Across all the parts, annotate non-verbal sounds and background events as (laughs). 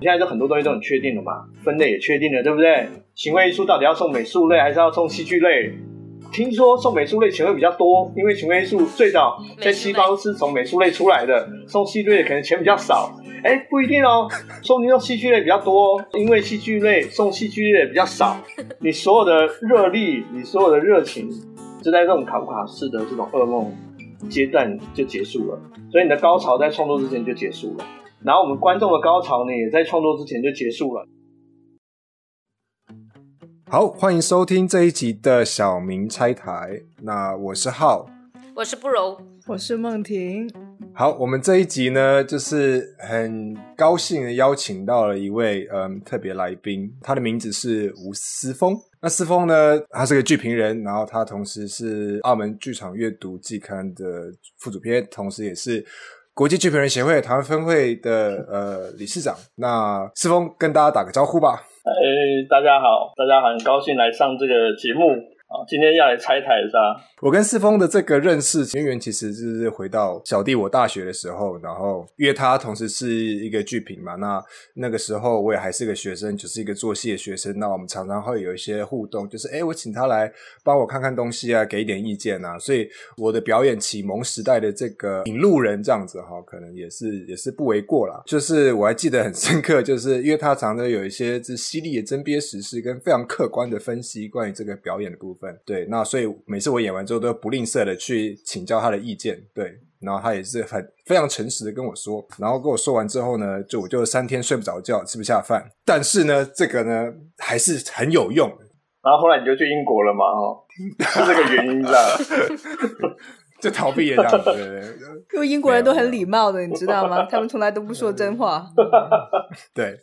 现在就很多东西都很确定了嘛，分类也确定了，对不对？行为艺术到底要送美术类还是要送戏剧类？听说送美术类钱会比较多，因为行为艺术最早在西方是从美术类出来的，送戏剧类可能钱比较少。哎，不一定哦，说不定送戏剧类比较多，因为戏剧类送戏剧类比较少。你所有的热力，你所有的热情，就在这种卡夫卡式的这种噩梦阶段就结束了，所以你的高潮在创作之前就结束了。然后我们观众的高潮呢，也在创作之前就结束了。好，欢迎收听这一集的小明拆台。那我是浩，我是不柔，我是梦婷。好，我们这一集呢，就是很高兴的邀请到了一位嗯特别来宾，他的名字是吴思峰。那思峰呢，他是个剧评人，然后他同时是澳门剧场阅读季刊的副主编，同时也是。国际剧评人协会台湾分会的呃理事长，那世峰跟大家打个招呼吧。哎，大家好，大家，很高兴来上这个节目。好，今天要来拆台是吧？我跟四峰的这个认识渊源，其实就是回到小弟我大学的时候，然后约他，同时是一个剧评嘛。那那个时候我也还是个学生，就是一个做戏的学生。那我们常常会有一些互动，就是哎，我请他来帮我看看东西啊，给一点意见啊。所以我的表演启蒙时代的这个引路人这样子哈，可能也是也是不为过啦。就是我还记得很深刻，就是因为他常常有一些是犀利的针砭时事跟非常客观的分析关于这个表演的部分。对，那所以每次我演完之后都不吝啬的去请教他的意见，对，然后他也是很非常诚实的跟我说，然后跟我说完之后呢，就我就三天睡不着觉，吃不下饭，但是呢，这个呢还是很有用。然后后来你就去英国了嘛，哦，(laughs) 是这个原因啦，(laughs) 就逃避了这样子，因为英国人都很礼貌的，你知道吗？他们从来都不说真话。(laughs) 对。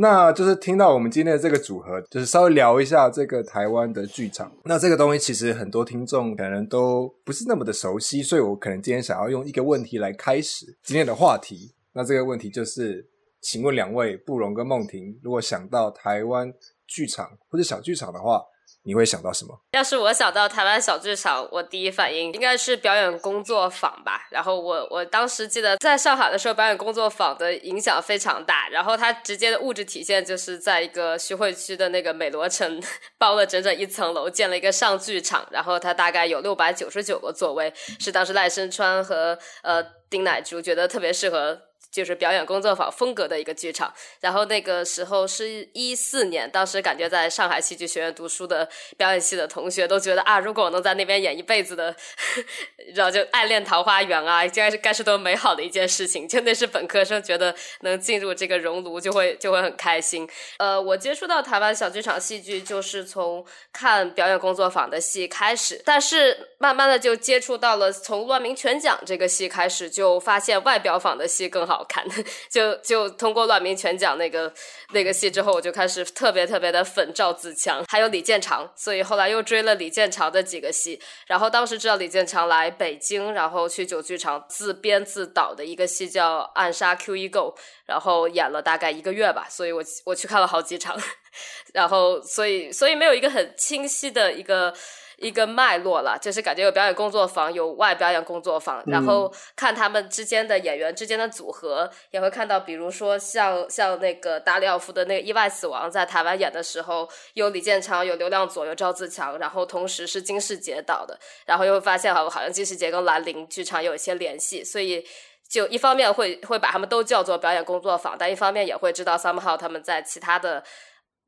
那就是听到我们今天的这个组合，就是稍微聊一下这个台湾的剧场。那这个东西其实很多听众可能都不是那么的熟悉，所以我可能今天想要用一个问题来开始今天的话题。那这个问题就是，请问两位布隆跟梦婷，如果想到台湾剧场或者小剧场的话。你会想到什么？要是我想到台湾小剧场，我第一反应应该是表演工作坊吧。然后我我当时记得在上海的时候，表演工作坊的影响非常大。然后它直接的物质体现就是在一个徐汇区的那个美罗城 (laughs) 包了整整一层楼，建了一个上剧场。然后它大概有六百九十九个座位，是当时赖声川和呃丁乃竺觉得特别适合。就是表演工作坊风格的一个剧场，然后那个时候是一四年，当时感觉在上海戏剧学院读书的表演系的同学都觉得啊，如果我能在那边演一辈子的，(laughs) 然后就爱恋桃花源啊，应该是该是多美好的一件事情。就那是本科生觉得能进入这个熔炉就会就会很开心。呃，我接触到台湾小剧场戏剧就是从看表演工作坊的戏开始，但是慢慢的就接触到了从乱民全讲这个戏开始，就发现外表坊的戏更好。好看，(laughs) 就就通过《乱民全讲》那个那个戏之后，我就开始特别特别的粉赵自强，还有李建长，所以后来又追了李建长的几个戏。然后当时知道李建长来北京，然后去九剧场自编自导的一个戏叫《暗杀 Q 一 Go》，然后演了大概一个月吧，所以我我去看了好几场，(laughs) 然后所以所以没有一个很清晰的一个。一个脉络了，就是感觉有表演工作坊，有外表演工作坊，然后看他们之间的演员之间的组合，也会看到，比如说像像那个达里奥夫的那个意外死亡，在台湾演的时候，有李建昌，有刘亮佐，有赵自强，然后同时是金世杰导的，然后又会发现好好像金世杰跟兰陵剧场有一些联系，所以就一方面会会把他们都叫做表演工作坊，但一方面也会知道 somehow 他们在其他的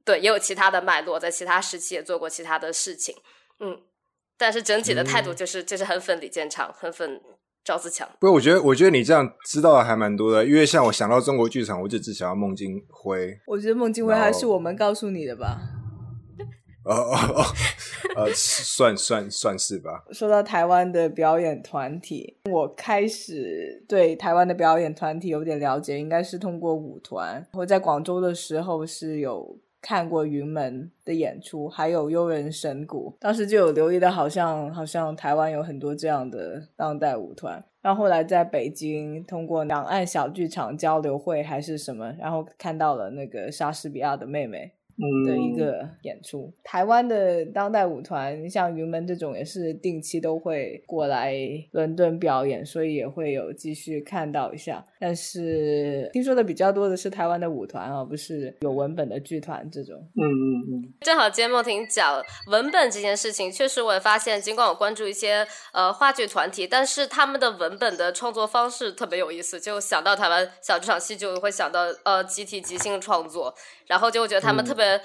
对也有其他的脉络，在其他时期也做过其他的事情。嗯，但是整体的态度就是就是很粉李建昌，很粉赵自强。不，我觉得我觉得你这样知道的还蛮多的，因为像我想到中国剧场，我就只想到孟京辉。我觉得孟京辉还是我们告诉你的吧。(laughs) 哦哦哦，呃，算算算是吧。说到台湾的表演团体，我开始对台湾的表演团体有点了解，应该是通过舞团。我在广州的时候是有。看过云门的演出，还有悠人神谷，当时就有留意到，好像好像台湾有很多这样的当代舞团。然后后来在北京通过两岸小剧场交流会还是什么，然后看到了那个莎士比亚的妹妹的一个演出。台湾的当代舞团，像云门这种，也是定期都会过来伦敦表演，所以也会有继续看到一下。但是听说的比较多的是台湾的舞团而不是有文本的剧团这种。嗯嗯嗯。正好今天梦婷讲文本这件事情，确实我也发现，尽管我关注一些呃话剧团体，但是他们的文本的创作方式特别有意思。就想到台湾小剧场戏，就会想到呃集体即兴创作，然后就会觉得他们特别。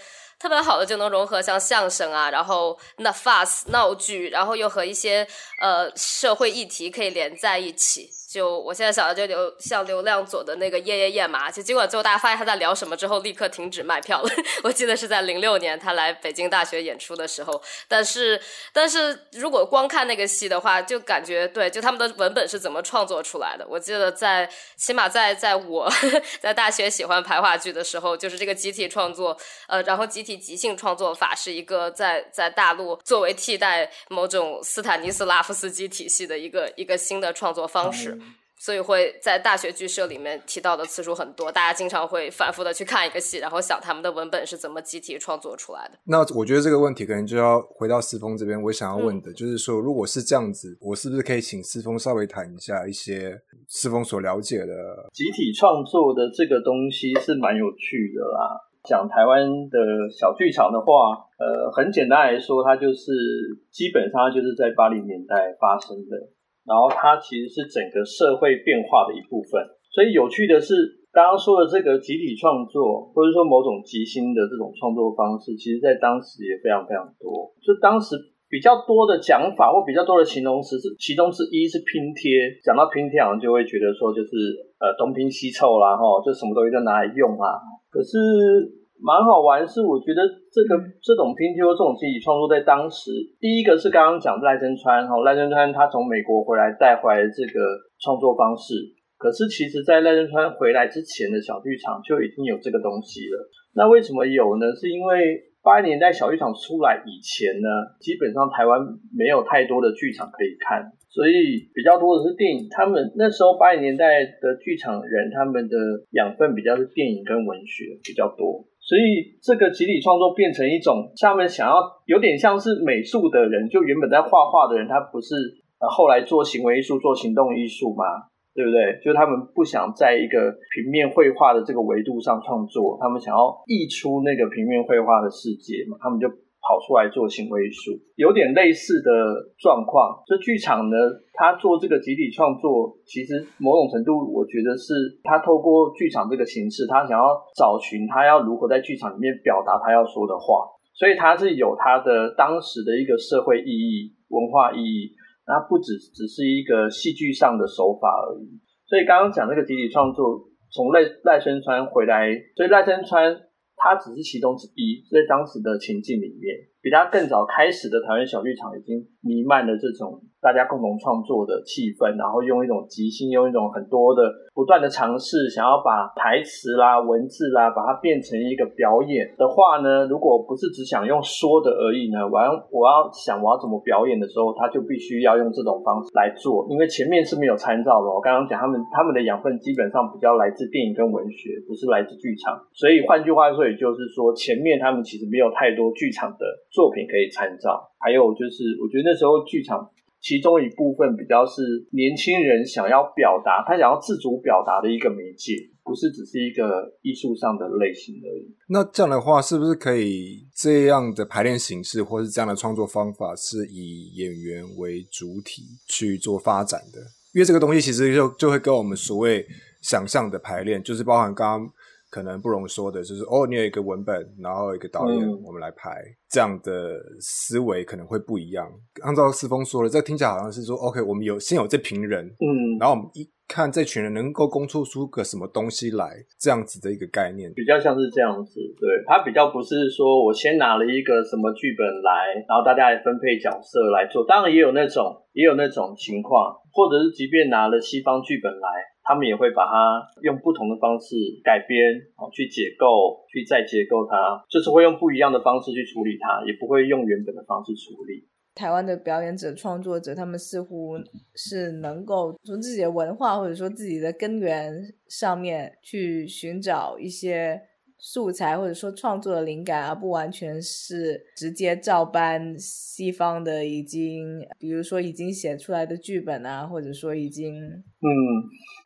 特别好的就能融合像相声啊，然后那 fast 闹剧，然后又和一些呃社会议题可以连在一起。就我现在想的就流像流量左的那个夜夜夜嘛，就结果最后大家发现他在聊什么之后，立刻停止卖票了。(laughs) 我记得是在零六年他来北京大学演出的时候，但是但是如果光看那个戏的话，就感觉对，就他们的文本是怎么创作出来的？我记得在起码在在我 (laughs) 在大学喜欢排话剧的时候，就是这个集体创作，呃，然后集体即兴创作法是一个在在大陆作为替代某种斯坦尼斯拉夫斯基体系的一个一个新的创作方式。所以会在大学剧社里面提到的次数很多，大家经常会反复的去看一个戏，然后想他们的文本是怎么集体创作出来的。那我觉得这个问题可能就要回到思峰这边，我想要问的就是说，如果是这样子，我是不是可以请思峰稍微谈一下一些思峰所了解的集体创作的这个东西是蛮有趣的啦。讲台湾的小剧场的话，呃，很简单来说，它就是基本上就是在八零年代发生的。然后它其实是整个社会变化的一部分，所以有趣的是，刚刚说的这个集体创作，或者说某种即兴的这种创作方式，其实在当时也非常非常多。就当时比较多的讲法或比较多的形容词是，其中之一是拼贴。讲到拼贴，好像就会觉得说，就是呃东拼西凑啦，哈，就什么东西都拿来用啊。可是。蛮好玩，是我觉得这个这种拼贴这种集体创作，在当时，第一个是刚刚讲赖声川哈，赖声川他从美国回来带回来这个创作方式，可是其实在赖声川回来之前的小剧场就已经有这个东西了。那为什么有呢？是因为八零年代小剧场出来以前呢，基本上台湾没有太多的剧场可以看，所以比较多的是电影。他们那时候八零年代的剧场人，他们的养分比较是电影跟文学比较多。所以这个集体创作变成一种，他们想要有点像是美术的人，就原本在画画的人，他不是呃后来做行为艺术、做行动艺术吗？对不对？就他们不想在一个平面绘画的这个维度上创作，他们想要溢出那个平面绘画的世界嘛，他们就。跑出来做行为艺术，有点类似的状况。这剧场呢，他做这个集体创作，其实某种程度，我觉得是他透过剧场这个形式，他想要找寻他要如何在剧场里面表达他要说的话。所以他是有他的当时的一个社会意义、文化意义，那不只只是一个戏剧上的手法而已。所以刚刚讲这个集体创作，从赖赖声川回来，所以赖声川。他只是其中之一，在当时的情境里面，比他更早开始的台湾小剧场已经弥漫了这种。大家共同创作的气氛，然后用一种即兴，用一种很多的不断的尝试，想要把台词啦、文字啦，把它变成一个表演的话呢，如果不是只想用说的而已呢，我要我要想我要怎么表演的时候，他就必须要用这种方式来做，因为前面是没有参照的。我刚刚讲他们他们的养分基本上比较来自电影跟文学，不是来自剧场，所以换句话说，也就是说前面他们其实没有太多剧场的作品可以参照。还有就是，我觉得那时候剧场。其中一部分比较是年轻人想要表达，他想要自主表达的一个媒介，不是只是一个艺术上的类型而已。那这样的话，是不是可以这样的排练形式，或是这样的创作方法，是以演员为主体去做发展的？因为这个东西其实就就会跟我们所谓想象的排练，就是包含刚刚。可能不容说的，就是哦，你有一个文本，然后一个导演，我们来拍，这样的思维可能会不一样。按照思峰说的，这听起来好像是说，OK，我们有先有这群人，嗯，然后我们一看这群人能够工作出个什么东西来，这样子的一个概念，比较像是这样子。对，他比较不是说我先拿了一个什么剧本来，然后大家来分配角色来做，当然也有那种也有那种情况，或者是即便拿了西方剧本来。他们也会把它用不同的方式改编，哦，去解构，去再解构它，就是会用不一样的方式去处理它，也不会用原本的方式处理。台湾的表演者、创作者，他们似乎是能够从自己的文化或者说自己的根源上面去寻找一些。素材或者说创作的灵感，而不完全是直接照搬西方的已经，比如说已经写出来的剧本啊，或者说已经嗯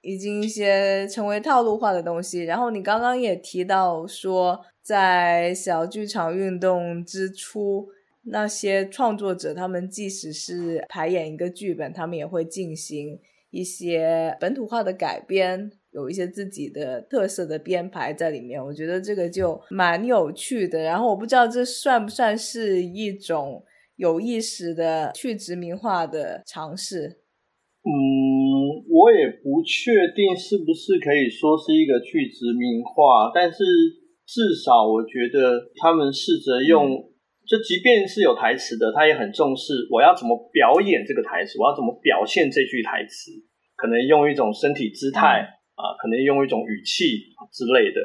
已经一些成为套路化的东西。然后你刚刚也提到说，在小剧场运动之初，那些创作者他们即使是排演一个剧本，他们也会进行一些本土化的改编。有一些自己的特色的编排在里面，我觉得这个就蛮有趣的。然后我不知道这算不算是一种有意识的去殖民化的尝试。嗯，我也不确定是不是可以说是一个去殖民化，但是至少我觉得他们试着用，就即便是有台词的，他也很重视我要怎么表演这个台词，我要怎么表现这句台词，可能用一种身体姿态。啊，可能用一种语气之类的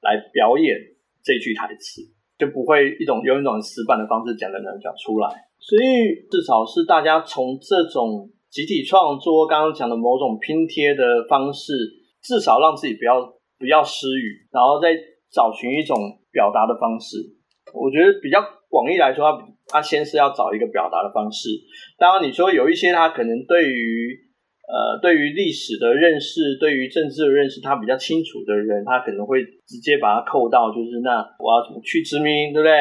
来表演这句台词，就不会一种用一种死板的方式讲的能讲出来。所以至少是大家从这种集体创作，刚刚讲的某种拼贴的方式，至少让自己不要不要失语，然后再找寻一种表达的方式。我觉得比较广义来说，他他先是要找一个表达的方式。当然，你说有一些他可能对于。呃，对于历史的认识，对于政治的认识，他比较清楚的人，他可能会直接把它扣到，就是那我要怎么去殖民，对不对？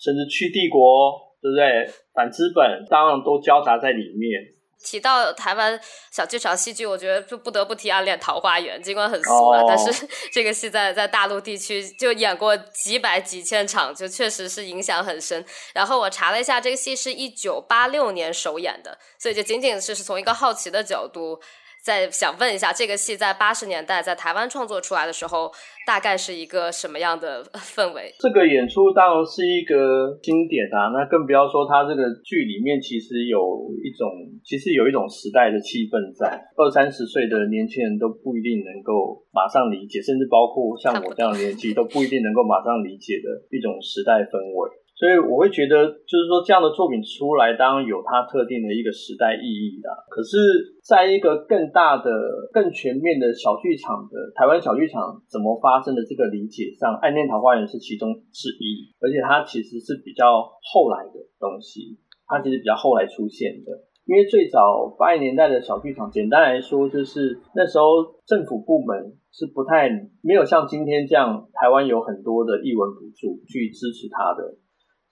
甚至去帝国，对不对？反资本，当然都交杂在里面。提到台湾小剧场戏剧，我觉得就不得不提《暗恋桃花源》，尽管很俗啊，但是 (laughs) 这个戏在在大陆地区就演过几百几千场，就确实是影响很深。然后我查了一下，这个戏是一九八六年首演的，所以就仅仅是从一个好奇的角度。再想问一下，这个戏在八十年代在台湾创作出来的时候，大概是一个什么样的氛围？这个演出当然是一个经典啊，那更不要说它这个剧里面其实有一种，其实有一种时代的气氛在。二三十岁的年轻人都不一定能够马上理解，甚至包括像我这样的年纪都不一定能够马上理解的一种时代氛围。所以我会觉得，就是说这样的作品出来，当然有它特定的一个时代意义的。可是，在一个更大的、更全面的小剧场的台湾小剧场怎么发生的这个理解上，《暗恋桃花源》是其中之一，而且它其实是比较后来的东西，它其实比较后来出现的。因为最早八零年代的小剧场，简单来说，就是那时候政府部门是不太没有像今天这样，台湾有很多的译文补助去支持它的。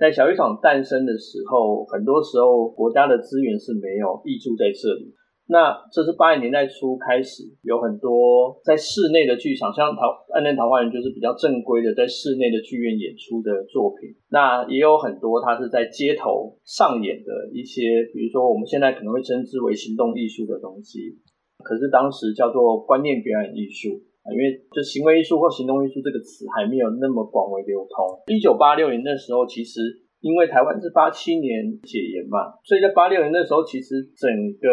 在小剧场诞生的时候，很多时候国家的资源是没有挹注在这里。那这是八零年代初开始，有很多在室内的剧场，像《桃暗恋桃花源》就是比较正规的在室内的剧院演出的作品。那也有很多它是在街头上演的一些，比如说我们现在可能会称之为行动艺术的东西，可是当时叫做观念表演艺术。因为就行为艺术或行动艺术这个词还没有那么广为流通。一九八六年那时候，其实因为台湾是八七年解严嘛，所以在八六年那时候，其实整个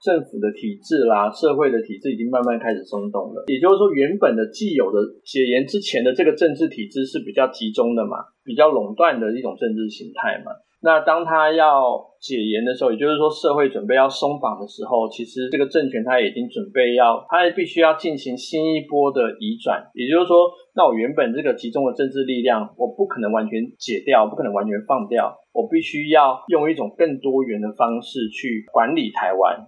政府的体制啦、社会的体制已经慢慢开始松动了。也就是说，原本的既有的解严之前的这个政治体制是比较集中的嘛，比较垄断的一种政治形态嘛。那当他要解严的时候，也就是说社会准备要松绑的时候，其实这个政权他已经准备要，他必须要进行新一波的移转。也就是说，那我原本这个集中的政治力量，我不可能完全解掉，不可能完全放掉，我必须要用一种更多元的方式去管理台湾。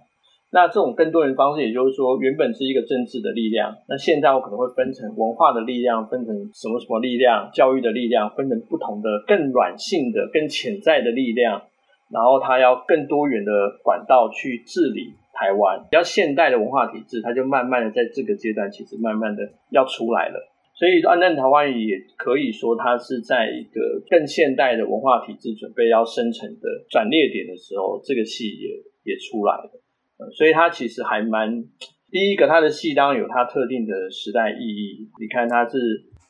那这种更多元方式，也就是说，原本是一个政治的力量，那现在我可能会分成文化的力量，分成什么什么力量，教育的力量，分成不同的更软性的、更潜在的力量，然后它要更多元的管道去治理台湾。比较现代的文化体制，它就慢慢的在这个阶段，其实慢慢的要出来了。所以，安南台湾语也可以说，它是在一个更现代的文化体制准备要生成的转捩点的时候，这个戏也也出来了。所以它其实还蛮第一个，它的戏当然有它特定的时代意义。你看它是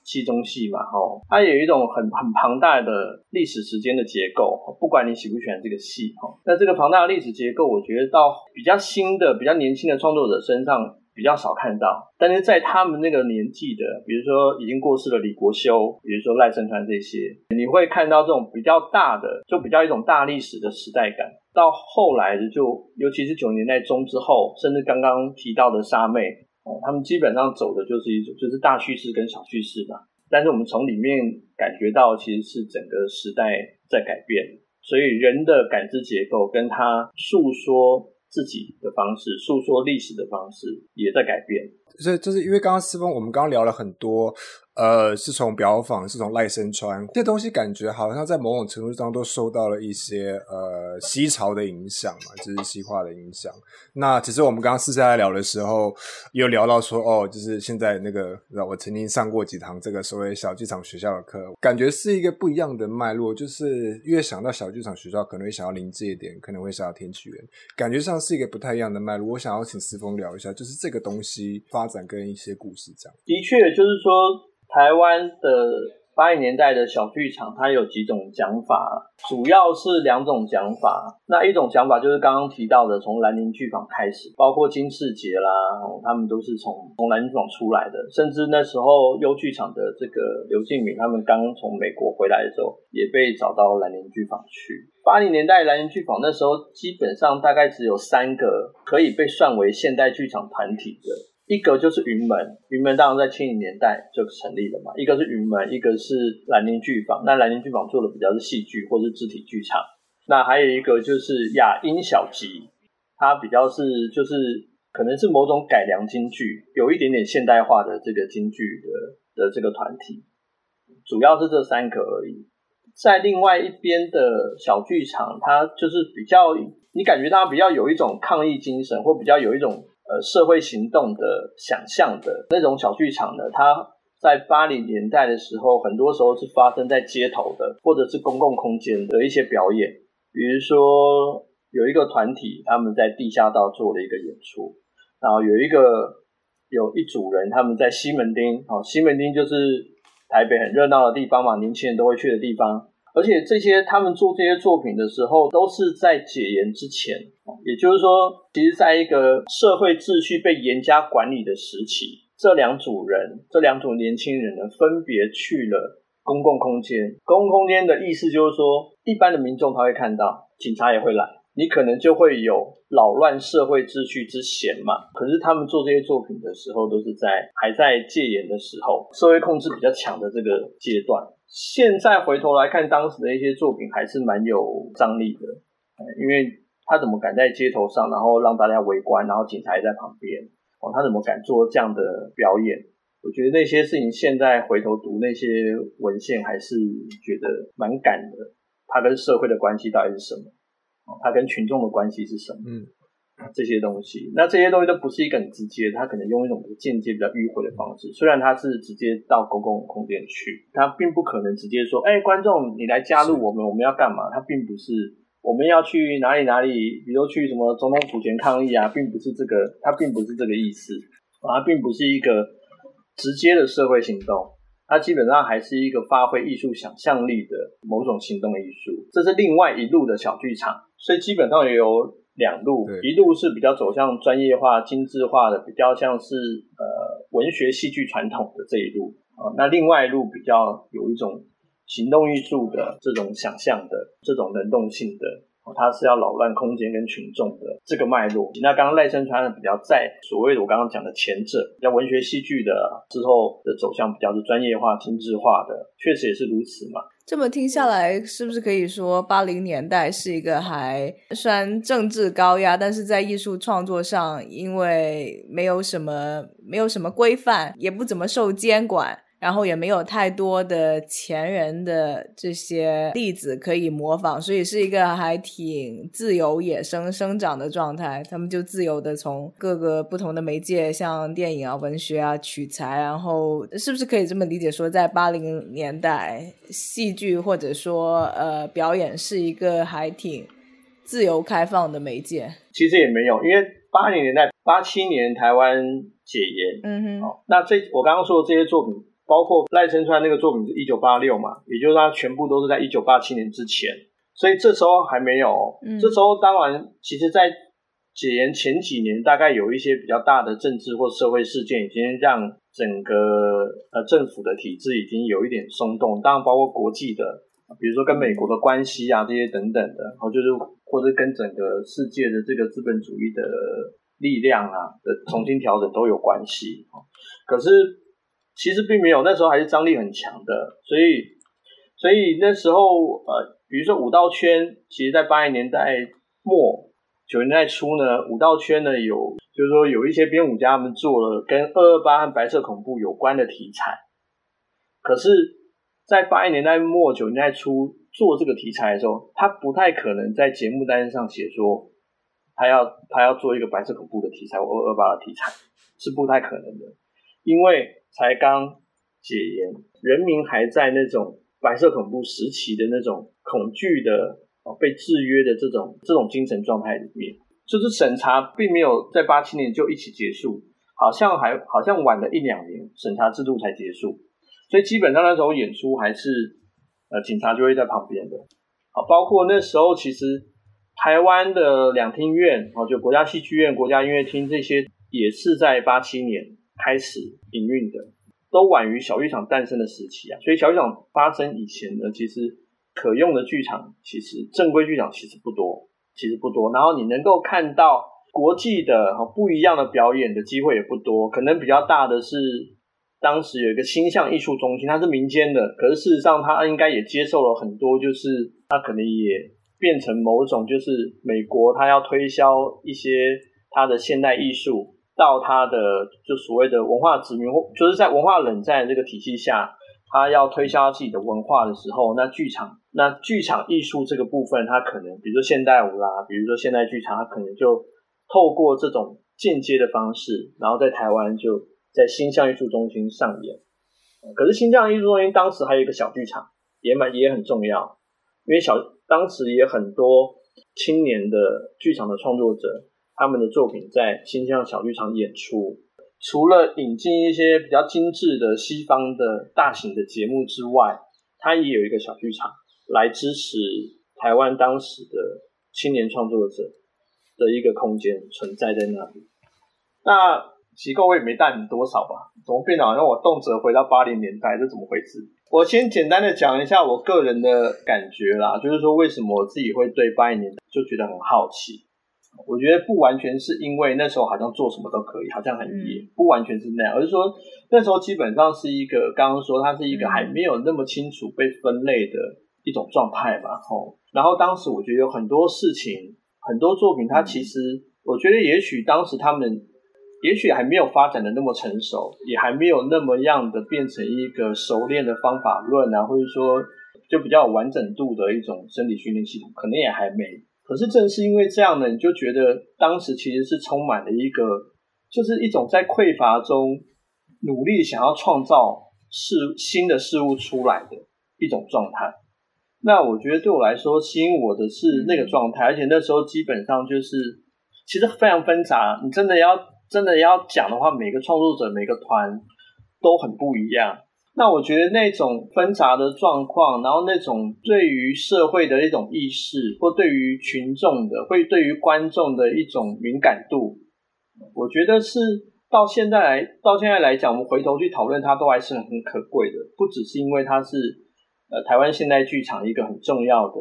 戏中戏嘛，吼，它有一种很很庞大的历史时间的结构。不管你喜不喜欢这个戏，哈，那这个庞大的历史结构，我觉得到比较新的、比较年轻的创作者身上比较少看到。但是在他们那个年纪的，比如说已经过世的李国修，比如说赖声川这些，你会看到这种比较大的，就比较一种大历史的时代感。到后来的，就尤其是九年代中之后，甚至刚刚提到的沙妹，哦，他们基本上走的就是一种，就是大叙事跟小叙事嘛。但是我们从里面感觉到，其实是整个时代在改变，所以人的感知结构跟他诉说自己的方式、诉说历史的方式也在改变。所以就是因为刚刚思峰，我们刚刚聊了很多。呃，是从表坊，是从赖声川，这东西感觉好像在某种程度上都受到了一些呃西潮的影响嘛，就是西化的影响。那其实我们刚刚私下来聊的时候，有聊到说，哦，就是现在那个，我曾经上过几堂这个所谓小剧场学校的课，感觉是一个不一样的脉络。就是越想到小剧场学校，可能会想到林志点，可能会想到天启园，感觉上是一个不太一样的脉络。我想要请思峰聊一下，就是这个东西发展跟一些故事这样。的确，就是说。台湾的八零年代的小剧场，它有几种讲法，主要是两种讲法。那一种讲法就是刚刚提到的，从兰陵剧坊开始，包括金世杰啦，他们都是从从兰陵剧坊出来的。甚至那时候优剧场的这个刘敬敏，他们刚从美国回来的时候，也被找到兰陵剧坊去。八零年代兰陵剧坊那时候基本上大概只有三个可以被算为现代剧场团体的。一个就是云门，云门当然在七零年代就成立了嘛。一个是云门，一个是兰陵剧坊。那兰陵剧坊做的比较是戏剧或是肢体剧场。那还有一个就是雅音小集，它比较是就是可能是某种改良京剧，有一点点现代化的这个京剧的的这个团体。主要是这三个而已。在另外一边的小剧场，它就是比较你感觉它比较有一种抗议精神，或比较有一种。呃，社会行动的想象的那种小剧场呢，它在八零年代的时候，很多时候是发生在街头的，或者是公共空间的一些表演。比如说，有一个团体他们在地下道做了一个演出，然后有一个有一组人他们在西门町，哦，西门町就是台北很热闹的地方嘛，年轻人都会去的地方。而且这些他们做这些作品的时候，都是在解严之前，也就是说，其实在一个社会秩序被严加管理的时期，这两组人，这两组年轻人呢，分别去了公共空间。公共空间的意思就是说，一般的民众他会看到，警察也会来，你可能就会有扰乱社会秩序之嫌嘛。可是他们做这些作品的时候，都是在还在戒严的时候，社会控制比较强的这个阶段。现在回头来看，当时的一些作品还是蛮有张力的，因为他怎么敢在街头上，然后让大家围观，然后警察也在旁边，哦，他怎么敢做这样的表演？我觉得那些事情现在回头读那些文献，还是觉得蛮感的。他跟社会的关系到底是什么？哦，他跟群众的关系是什么？嗯。这些东西，那这些东西都不是一个很直接，他可能用一种间接比较迂回的方式。虽然他是直接到公共空间去，他并不可能直接说：“哎，观众，你来加入我们，我们要干嘛？”他并不是我们要去哪里哪里，比如去什么总统府前抗议啊，并不是这个，它并不是这个意思，啊，并不是一个直接的社会行动，它基本上还是一个发挥艺术想象力的某种行动艺术。这是另外一路的小剧场，所以基本上也有。两路，一路是比较走向专业化、精致化的，比较像是呃文学戏剧传统的这一路啊。那另外一路比较有一种行动艺术的这种想象的这种能动性的，它是要扰乱空间跟群众的这个脉络。那刚刚赖声川比较在所谓的我刚刚讲的前者，比较文学戏剧的之后的走向比较是专业化、精致化的，确实也是如此嘛。这么听下来，是不是可以说八零年代是一个还虽然政治高压，但是在艺术创作上，因为没有什么没有什么规范，也不怎么受监管。然后也没有太多的前人的这些例子可以模仿，所以是一个还挺自由野生生长的状态。他们就自由的从各个不同的媒介，像电影啊、文学啊取材。然后是不是可以这么理解说，在八零年代，戏剧或者说呃表演是一个还挺自由开放的媒介？其实也没有，因为八零年代八七年台湾解严，嗯哼，那这我刚刚说的这些作品。包括赖声川那个作品是一九八六嘛，也就是他全部都是在一九八七年之前，所以这时候还没有。这时候当然，其实，在解严前几年，大概有一些比较大的政治或社会事件，已经让整个呃政府的体制已经有一点松动。当然，包括国际的，比如说跟美国的关系啊这些等等的，然后就是或者跟整个世界的这个资本主义的力量啊的重新调整都有关系。可是。其实并没有，那时候还是张力很强的，所以所以那时候呃，比如说武道圈，其实在八零年代末九零年代初呢，武道圈呢有就是说有一些编舞家们做了跟二二八和白色恐怖有关的题材，可是，在八零年代末九零年代初做这个题材的时候，他不太可能在节目单上写说他要他要做一个白色恐怖的题材或二二八的题材，是不太可能的，因为才刚解严，人民还在那种白色恐怖时期的那种恐惧的哦被制约的这种这种精神状态里面，就是审查并没有在八七年就一起结束，好像还好像晚了一两年，审查制度才结束，所以基本上那时候演出还是呃警察就会在旁边的，好，包括那时候其实台湾的两厅院哦，就国家戏剧院、国家音乐厅这些也是在八七年。开始营运的都晚于小剧场诞生的时期啊，所以小剧场发生以前呢，其实可用的剧场其实正规剧场其实不多，其实不多。然后你能够看到国际的不一样的表演的机会也不多，可能比较大的是当时有一个星象艺术中心，它是民间的，可是事实上它应该也接受了很多，就是它可能也变成某种就是美国它要推销一些它的现代艺术。到他的就所谓的文化殖民，或就是在文化冷战这个体系下，他要推销自己的文化的时候，那剧场那剧场艺术这个部分，他可能比如说现代舞啦，比如说现代剧场，他可能就透过这种间接的方式，然后在台湾就在新象艺术中心上演。可是新象艺术中心当时还有一个小剧场，也蛮也很重要，因为小当时也很多青年的剧场的创作者。他们的作品在新疆小剧场演出，除了引进一些比较精致的西方的大型的节目之外，它也有一个小剧场来支持台湾当时的青年创作者的一个空间存在在那里。那机构我也没带你多少吧？怎么变得好像我动辄回到八零年代？这怎么回事？我先简单的讲一下我个人的感觉啦，就是说为什么我自己会对八零年就觉得很好奇。我觉得不完全是因为那时候好像做什么都可以，好像很野，不完全是那样，而是说那时候基本上是一个刚刚说它是一个还没有那么清楚被分类的一种状态吧，吼。然后当时我觉得有很多事情，很多作品，它其实我觉得也许当时他们也许还没有发展的那么成熟，也还没有那么样的变成一个熟练的方法论啊，或者说就比较有完整度的一种生理训练系统，可能也还没。可是正是因为这样呢，你就觉得当时其实是充满了一个，就是一种在匮乏中努力想要创造事新的事物出来的一种状态。那我觉得对我来说吸引我的是那个状态，而且那时候基本上就是其实非常纷杂。你真的要真的要讲的话，每个创作者每个团都很不一样。那我觉得那种纷杂的状况，然后那种对于社会的一种意识，或对于群众的，会对于观众的一种敏感度，我觉得是到现在来到现在来讲，我们回头去讨论它，都还是很可贵的。不只是因为它是呃台湾现代剧场一个很重要的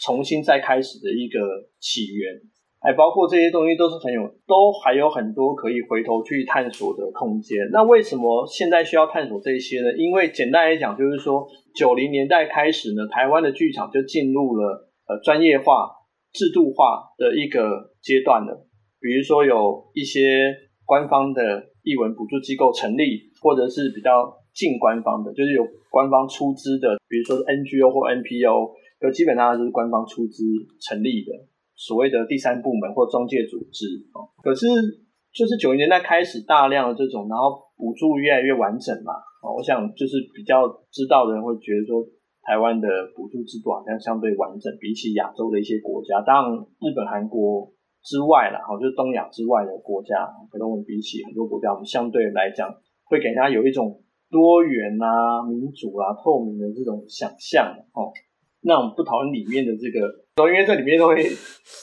重新再开始的一个起源。还包括这些东西都是很有，都还有很多可以回头去探索的空间。那为什么现在需要探索这些呢？因为简单来讲，就是说九零年代开始呢，台湾的剧场就进入了呃专业化、制度化的一个阶段了。比如说有一些官方的译文补助机构成立，或者是比较近官方的，就是有官方出资的，比如说 NGO 或 NPO，就基本上是官方出资成立的。所谓的第三部门或中介组织哦，可是就是九零年代开始大量的这种，然后补助越来越完整嘛哦，我想就是比较知道的人会觉得说，台湾的补助制度好像相对完整，比起亚洲的一些国家，当然日本、韩国之外啦，哦，就是东亚之外的国家，可能我们比起很多国家，我们相对来讲会给人家有一种多元啊、民主啊、透明的这种想象哦。那我们不讨论里面的这个，因为这里面都会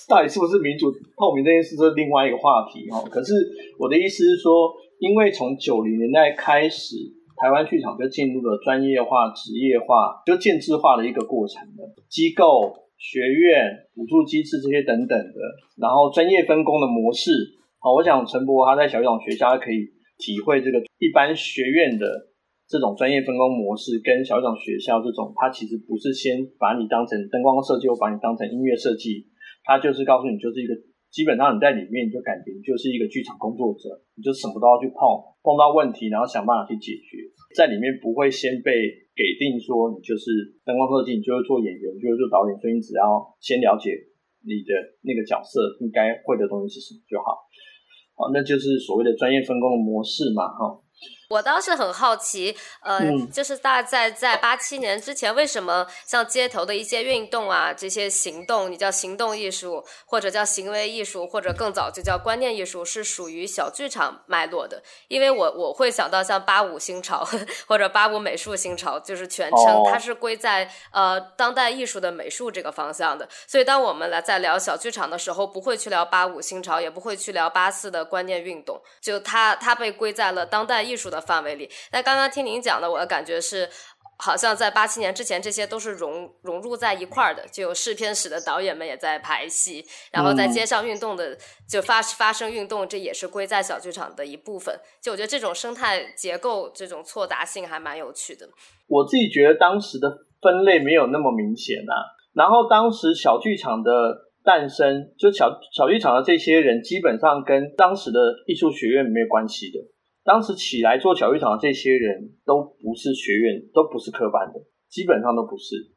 到底是不是民主透明这件事是另外一个话题哈。可是我的意思是说，因为从九零年代开始，台湾剧场就进入了专业化、职业化、就建制化的一个过程了。机构、学院、补助机制这些等等的，然后专业分工的模式，好，我想陈博他在小语种学校可以体会这个一般学院的这种专业分工模式跟小剧场学校这种，它其实不是先把你当成灯光设计，或把你当成音乐设计，它就是告诉你就是一个。基本上你在里面你就感觉你就是一个剧场工作者，你就什么都要去碰，碰到问题然后想办法去解决，在里面不会先被给定说你就是灯光设计，你就是做演员，你就是做导演，所以你只要先了解你的那个角色应该会的东西是什么就好。好，那就是所谓的专业分工的模式嘛，哈。我倒是很好奇，呃，就是大概在八七年之前，为什么像街头的一些运动啊，这些行动，你叫行动艺术，或者叫行为艺术，或者更早就叫观念艺术，是属于小剧场脉络的？因为我我会想到像八五新潮 (laughs) 或者八五美术新潮，就是全称，它是归在呃当代艺术的美术这个方向的。所以当我们来在聊小剧场的时候，不会去聊八五新潮，也不会去聊八四的观念运动，就它它被归在了当代艺术的。范围里，那刚刚听您讲的，我的感觉是，好像在八七年之前，这些都是融融入在一块儿的，就有试片室的导演们也在排戏，然后在街上运动的就发发生运动，这也是归在小剧场的一部分。就我觉得这种生态结构，这种错杂性还蛮有趣的。我自己觉得当时的分类没有那么明显啊，然后当时小剧场的诞生，就小小剧场的这些人，基本上跟当时的艺术学院没有关系的。当时起来做小剧场的这些人都不是学院，都不是科班的，基本上都不是。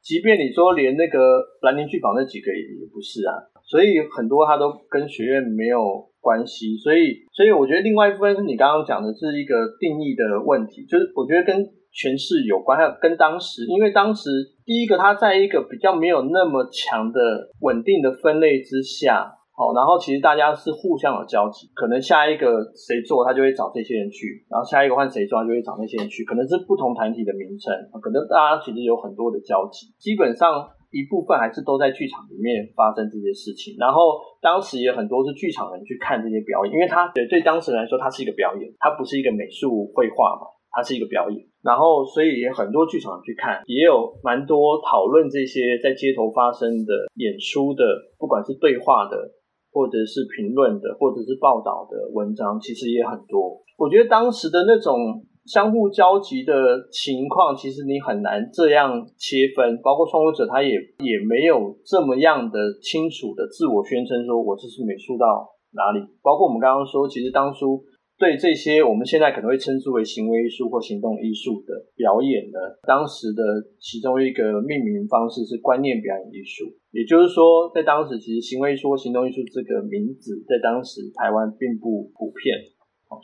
即便你说连那个兰陵剧坊那几个也不是啊，所以很多他都跟学院没有关系。所以，所以我觉得另外一部分是你刚刚讲的是一个定义的问题，就是我觉得跟诠释有关，还有跟当时，因为当时第一个他在一个比较没有那么强的稳定的分类之下。好，然后其实大家是互相有交集，可能下一个谁做，他就会找这些人去，然后下一个换谁做，他就会找那些人去，可能是不同团体的名称，可能大家其实有很多的交集，基本上一部分还是都在剧场里面发生这些事情，然后当时也很多是剧场人去看这些表演，因为他对对当时来说，它是一个表演，它不是一个美术绘画嘛，它是一个表演，然后所以也很多剧场去看，也有蛮多讨论这些在街头发生的演出的，不管是对话的。或者是评论的，或者是报道的文章，其实也很多。我觉得当时的那种相互交集的情况，其实你很难这样切分。包括创作者，他也也没有这么样的清楚的自我宣称，说我这是美术到哪里。包括我们刚刚说，其实当初。对这些我们现在可能会称之为行为艺术或行动艺术的表演呢，当时的其中一个命名方式是观念表演艺术。也就是说，在当时其实行为艺术、行动艺术这个名字在当时台湾并不普遍，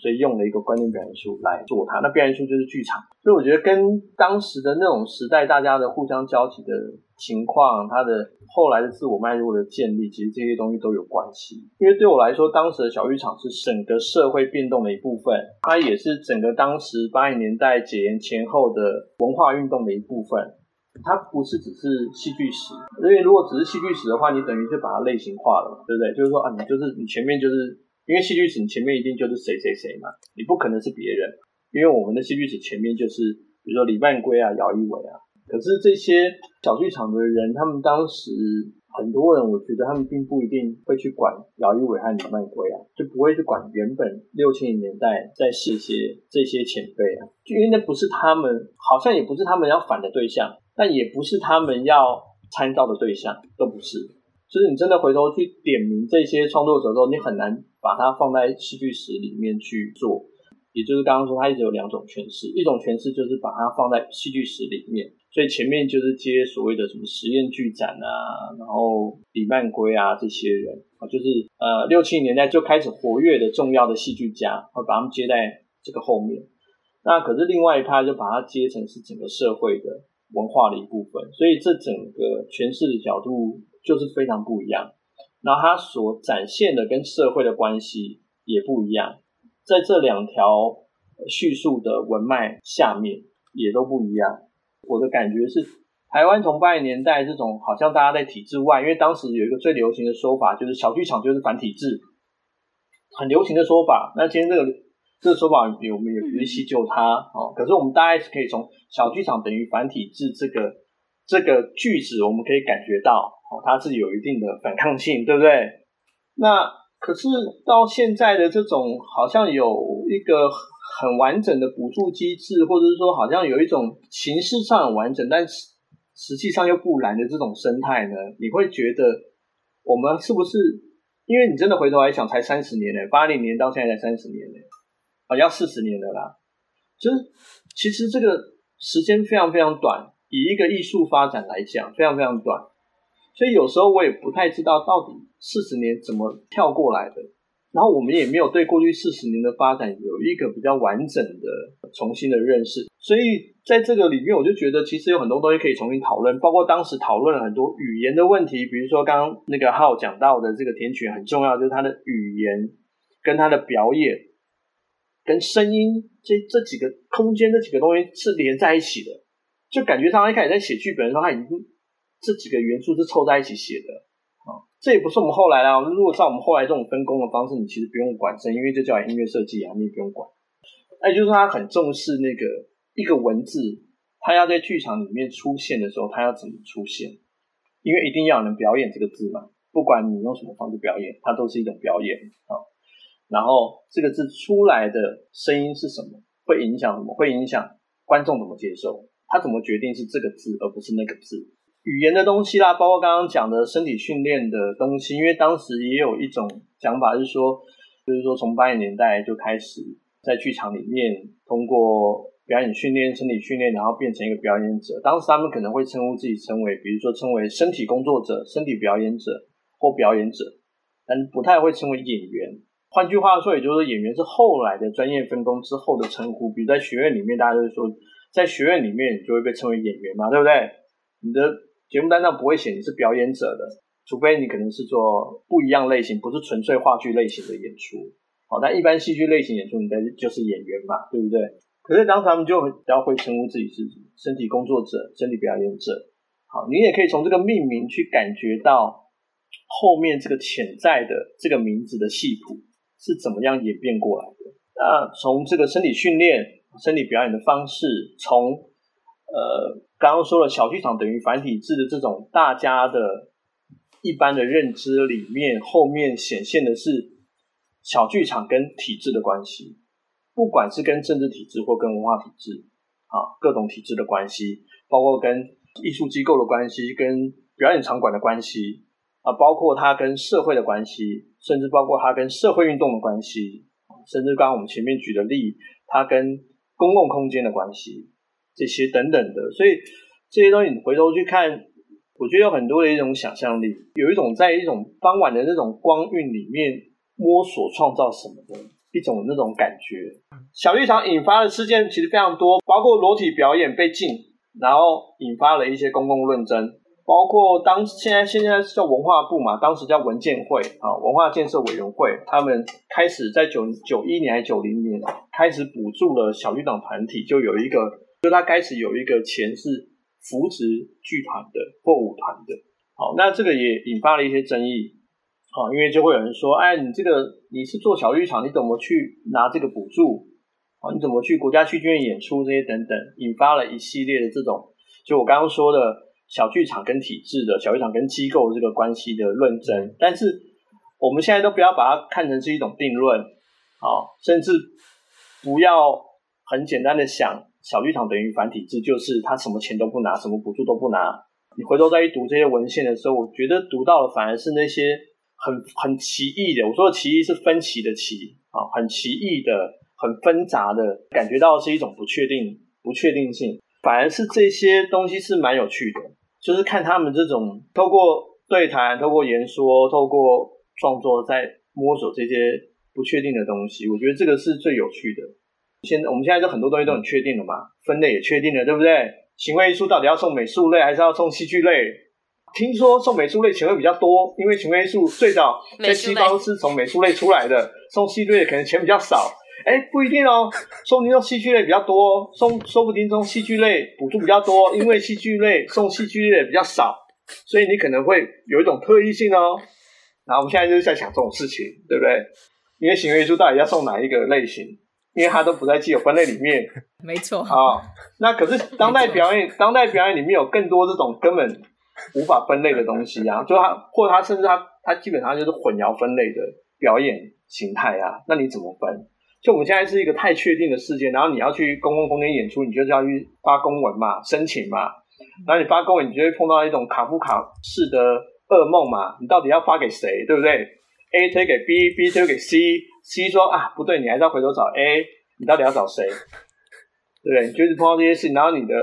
所以用了一个观念表演艺术来做它。那表演艺术就是剧场，所以我觉得跟当时的那种时代大家的互相交集的。情况，他的后来的自我脉络的建立，其实这些东西都有关系。因为对我来说，当时的小剧场是整个社会变动的一部分，它也是整个当时八零年代解严前后的文化运动的一部分。它不是只是戏剧史，因为如果只是戏剧史的话，你等于就把它类型化了嘛，对不对？就是说啊，你就是你前面就是因为戏剧史，你前面一定就是谁谁谁嘛，你不可能是别人，因为我们的戏剧史前面就是比如说李万圭啊、姚一伟啊。可是这些小剧场的人，他们当时很多人，我觉得他们并不一定会去管姚一伟和李曼圭啊，就不会去管原本六七零年代在世些这些前辈啊，就因为那不是他们，好像也不是他们要反的对象，但也不是他们要参照的对象，都不是。所以你真的回头去点名这些创作者之后，你很难把它放在戏剧史里面去做。也就是刚刚说，它一直有两种诠释，一种诠释就是把它放在戏剧史里面。所以前面就是接所谓的什么实验剧展啊，然后李曼圭啊这些人啊，就是呃六七年代就开始活跃的重要的戏剧家，会把他们接在这个后面。那可是另外一派就把它接成是整个社会的文化的一部分，所以这整个诠释的角度就是非常不一样。然后它所展现的跟社会的关系也不一样，在这两条叙述的文脉下面也都不一样。我的感觉是，台湾从八零年代这种好像大家在体制外，因为当时有一个最流行的说法，就是小剧场就是反体制，很流行的说法。那今天这个这个说法，我们也不去细究它哦。可是我们大概是可以从小剧场等于反体制这个这个句子，我们可以感觉到哦，它是有一定的反抗性，对不对？那可是到现在的这种好像有一个很完整的补助机制，或者是说好像有一种形式上很完整，但是实际上又不然的这种生态呢？你会觉得我们是不是？因为你真的回头来想，才三十年呢，八零年到现在才三十年呢，啊，要四十年了啦。就是其实这个时间非常非常短，以一个艺术发展来讲，非常非常短。所以有时候我也不太知道到底四十年怎么跳过来的。然后我们也没有对过去四十年的发展有一个比较完整的重新的认识，所以在这个里面，我就觉得其实有很多东西可以重新讨论，包括当时讨论了很多语言的问题，比如说刚刚那个浩讲到的这个填曲很重要，就是他的语言跟他的表演跟声音这这几个空间这几个东西是连在一起的，就感觉他一开始在写剧本的时候，他已经这几个元素是凑在一起写的啊。这也不是我们后来啦。如果照我们后来这种分工的方式，你其实不用管声，因为这叫音乐设计啊，你也不用管。那就是他很重视那个一个文字，他要在剧场里面出现的时候，他要怎么出现？因为一定要能表演这个字嘛，不管你用什么方式表演，它都是一种表演啊。然后这个字出来的声音是什么？会影响什么？会影响观众怎么接受？他怎么决定是这个字而不是那个字？语言的东西啦，包括刚刚讲的身体训练的东西，因为当时也有一种讲法是说，就是说从八零年代就开始在剧场里面通过表演训练、身体训练，然后变成一个表演者。当时他们可能会称呼自己称为，比如说称为身体工作者、身体表演者或表演者，但不太会称为演员。换句话说，也就是说演员是后来的专业分工之后的称呼。比如在学院里面，大家都说在学院里面就会被称为演员嘛，对不对？你的节目单上不会写你是表演者的，除非你可能是做不一样类型，不是纯粹话剧类型的演出。好，但一般戏剧类型演出，你的就是演员嘛，对不对？可是当时他们就比较会称呼自己是身体工作者、身体表演者。好，你也可以从这个命名去感觉到后面这个潜在的这个名字的戏谱是怎么样演变过来的。那从这个身体训练、身体表演的方式，从呃。刚刚说了，小剧场等于繁体字的这种大家的一般的认知里面，后面显现的是小剧场跟体制的关系，不管是跟政治体制或跟文化体制，啊，各种体制的关系，包括跟艺术机构的关系，跟表演场馆的关系，啊，包括它跟社会的关系，甚至包括它跟社会运动的关系，甚至刚刚我们前面举的例，它跟公共空间的关系。这些等等的，所以这些东西你回头去看，我觉得有很多的一种想象力，有一种在一种傍晚的那种光晕里面摸索创造什么的一种那种感觉。小剧场引发的事件其实非常多，包括裸体表演被禁，然后引发了一些公共论争，包括当现在现在叫文化部嘛，当时叫文建会啊，文化建设委员会，他们开始在九九一年还是九零年开始补助了小剧场团体，就有一个。就他开始有一个钱是扶植剧团的或舞团的，好，那这个也引发了一些争议，好，因为就会有人说，哎，你这个你是做小剧场，你怎么去拿这个补助？啊，你怎么去国家剧院演出这些等等，引发了一系列的这种，就我刚刚说的小剧场跟体制的小剧场跟机构这个关系的论争。但是我们现在都不要把它看成是一种定论，好，甚至不要很简单的想。小剧场等于繁体字，就是他什么钱都不拿，什么补助都不拿。你回头再一读这些文献的时候，我觉得读到的反而是那些很很奇异的。我说的奇异是分歧的歧啊，很奇异的、很纷杂的，感觉到是一种不确定、不确定性。反而是这些东西是蛮有趣的，就是看他们这种透过对谈、透过言说、透过创作，在摸索这些不确定的东西。我觉得这个是最有趣的。现在我们现在就很多东西都很确定了嘛，分类也确定了，对不对？行为艺术到底要送美术类还是要送戏剧类？听说送美术类钱会比较多，因为行为艺术最早在西方是从美术类出来的，送戏剧类可能钱比较少。哎，不一定哦，说不定送戏剧类比较多，送说不定送戏剧类补助比较多，因为戏剧类送戏剧类比较少，所以你可能会有一种特异性哦。然后我们现在就是在想这种事情，对不对？因为行为艺术到底要送哪一个类型？因为他都不在既有分类里面，(laughs) 没错啊。那可是当代表演，当代表演里面有更多这种根本无法分类的东西啊，就他或者它甚至他他基本上就是混淆分类的表演形态啊。那你怎么分？就我们现在是一个太确定的事件，然后你要去公共空间演出，你就是要去发公文嘛，申请嘛，然后你发公文，你就会碰到一种卡夫卡式的噩梦嘛，你到底要发给谁，对不对？A 推给 B，B 推给 C，C 说啊不对，你还是要回头找 A，你到底要找谁？(laughs) 对不对？就是碰到这些事情，然后你的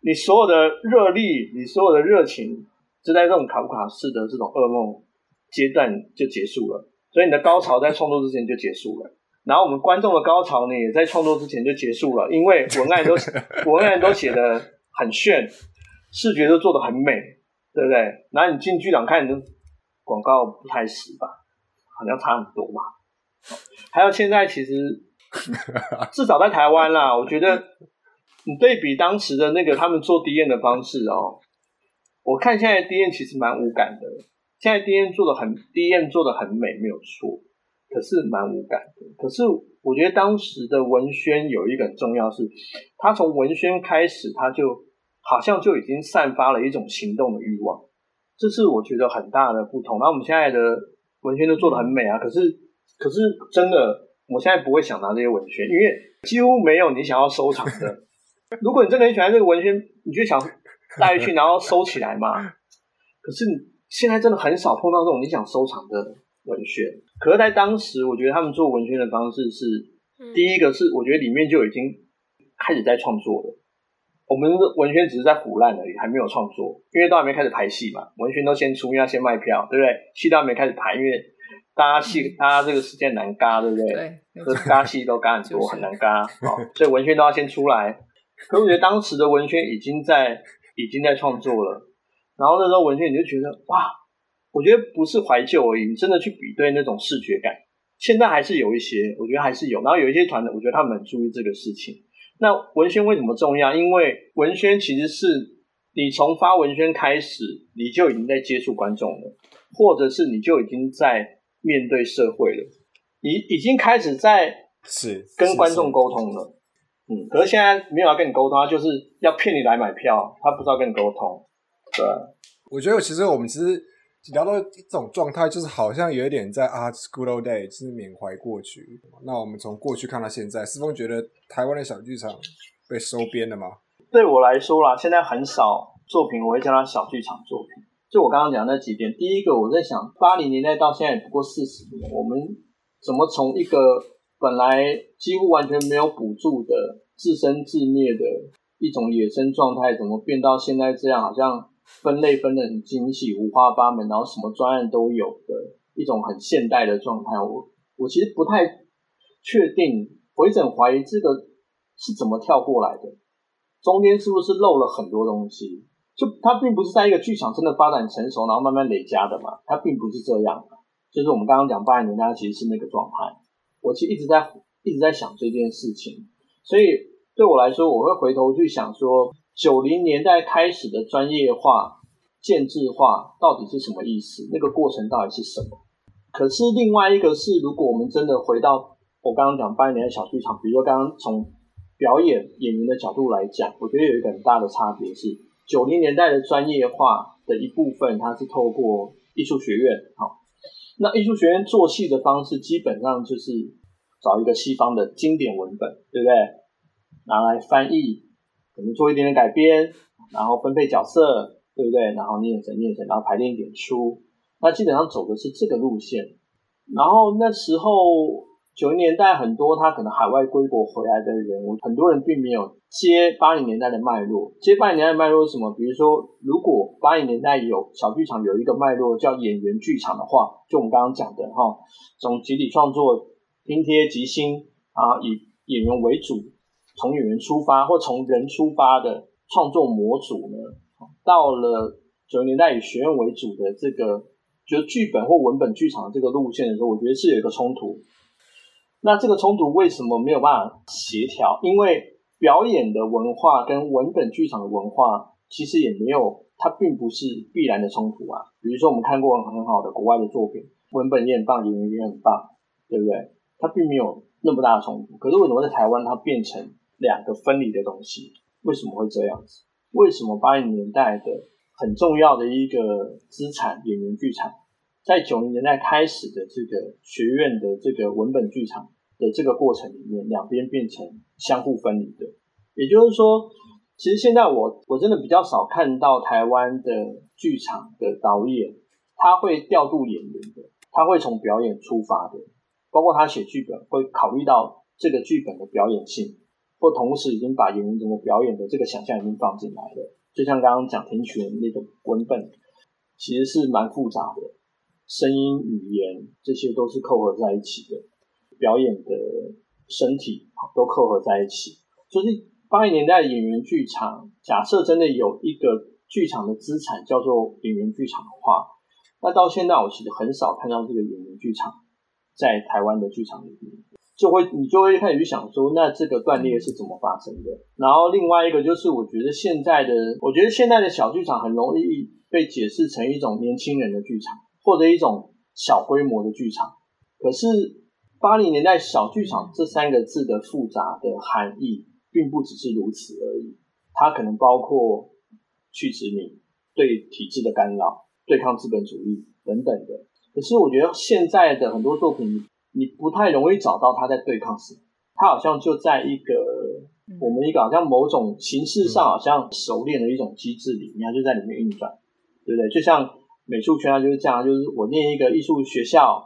你所有的热力，你所有的热情，就在这种卡夫卡式的这种噩梦阶段就结束了，所以你的高潮在创作之前就结束了。然后我们观众的高潮呢，也在创作之前就结束了，因为文案都 (laughs) 文案都写的很炫，视觉都做的很美，对不对？然后你进剧场看，你广告不太实吧？好像差很多吧？还有现在其实 (laughs) 至少在台湾啦，我觉得你对比当时的那个他们做 D N 的方式哦，我看现在 D N 其实蛮无感的，现在 D N 做的很 D N 做的很美，没有错。可是蛮无感的。可是我觉得当时的文宣有一个很重要是，他从文宣开始，他就好像就已经散发了一种行动的欲望，这是我觉得很大的不同。然后我们现在的文宣都做的很美啊，可是可是真的，我现在不会想拿这些文宣，因为几乎没有你想要收藏的。(laughs) 如果你真的很喜欢这个文宣，你就想带去然后收起来嘛。可是现在真的很少碰到这种你想收藏的。文宣，可是，在当时，我觉得他们做文宣的方式是，第一个是，我觉得里面就已经开始在创作了。我们的文宣只是在腐烂而已，还没有创作，因为都还没开始排戏嘛。文宣都先出，因为要先卖票，对不对？戏都还没开始排，因为大家戏，大家这个时间难嘎，对不对？对，嘎戏都嘎很多，很难嘎，所以文宣都要先出来。可我觉得当时的文宣已经在，已经在创作了。然后那时候文宣你就觉得，哇！我觉得不是怀旧而已，你真的去比对那种视觉感，现在还是有一些，我觉得还是有。然后有一些团的，我觉得他们很注意这个事情。那文宣为什么重要？因为文宣其实是你从发文宣开始，你就已经在接触观众了，或者是你就已经在面对社会了，已已经开始在是跟观众沟通了。嗯，可是现在没有要跟你沟通，他就是要骗你来买票，他不知道跟你沟通。对，我觉得其实我们其实。聊到一种状态，就是好像有一点在啊 old day，就是缅怀过去。那我们从过去看到现在，思峰觉得台湾的小剧场被收编了吗？对我来说啦，现在很少作品我会叫它小剧场作品。就我刚刚讲那几点，第一个我在想，八零年代到现在也不过四十年，我们怎么从一个本来几乎完全没有补助的自生自灭的一种野生状态，怎么变到现在这样，好像？分类分的很精细，五花八门，然后什么专案都有的一种很现代的状态。我我其实不太确定，我一直怀疑这个是怎么跳过来的，中间是不是漏了很多东西？就它并不是在一个剧场真的发展成熟，然后慢慢累加的嘛，它并不是这样。就是我们刚刚讲八零年代其实是那个状态。我其实一直在一直在想这件事情，所以对我来说，我会回头去想说。九零年代开始的专业化、建制化到底是什么意思？那个过程到底是什么？可是另外一个是，如果我们真的回到我刚刚讲八零年代小剧场，比如说刚刚从表演演员的角度来讲，我觉得有一个很大的差别是，九零年代的专业化的一部分，它是透过艺术学院。好，那艺术学院做戏的方式，基本上就是找一个西方的经典文本，对不对？拿来翻译。可能做一点点改编，然后分配角色，对不对？然后念成念成，然后排练演出。那基本上走的是这个路线。然后那时候九零年代很多他可能海外归国回来的人，很多人并没有接八零年代的脉络。接八零年代的脉络是什么？比如说，如果八零年代有小剧场有一个脉络叫演员剧场的话，就我们刚刚讲的哈，从集体创作、拼贴、即兴啊，以演员为主。从演员出发或从人出发的创作模组呢，到了九零年代以学院为主的这个，就剧本或文本剧场这个路线的时候，我觉得是有一个冲突。那这个冲突为什么没有办法协调？因为表演的文化跟文本剧场的文化其实也没有，它并不是必然的冲突啊。比如说我们看过很好的国外的作品，文本也很棒，演员也很棒，对不对？它并没有那么大的冲突。可是为什么在台湾它变成？两个分离的东西为什么会这样子？为什么八零年代的很重要的一个资产演员剧场，在九零年代开始的这个学院的这个文本剧场的这个过程里面，两边变成相互分离的。也就是说，其实现在我我真的比较少看到台湾的剧场的导演，他会调度演员的，他会从表演出发的，包括他写剧本会考虑到这个剧本的表演性，或同时已经把演员整个表演的这个想象已经放进来了。就像刚刚讲听曲的那个文本，其实是蛮复杂的，声音、语言这些都是扣合在一起的，表演的身体都扣合在一起。所以八零年代演员剧场，假设真的有一个剧场的资产叫做演员剧场的话，那到现在我其实很少看到这个演员剧场在台湾的剧场里面。就会你就会开始去想说，那这个断裂是怎么发生的？然后另外一个就是，我觉得现在的，我觉得现在的小剧场很容易被解释成一种年轻人的剧场，或者一种小规模的剧场。可是八零年代小剧场这三个字的复杂的含义，并不只是如此而已。它可能包括去殖民、对体制的干扰、对抗资本主义等等的。可是我觉得现在的很多作品。你不太容易找到它在对抗什么，他好像就在一个我们一个好像某种形式上好像熟练的一种机制里面，就在里面运转，对不对？就像美术圈啊，就是这样，就是我念一个艺术学校，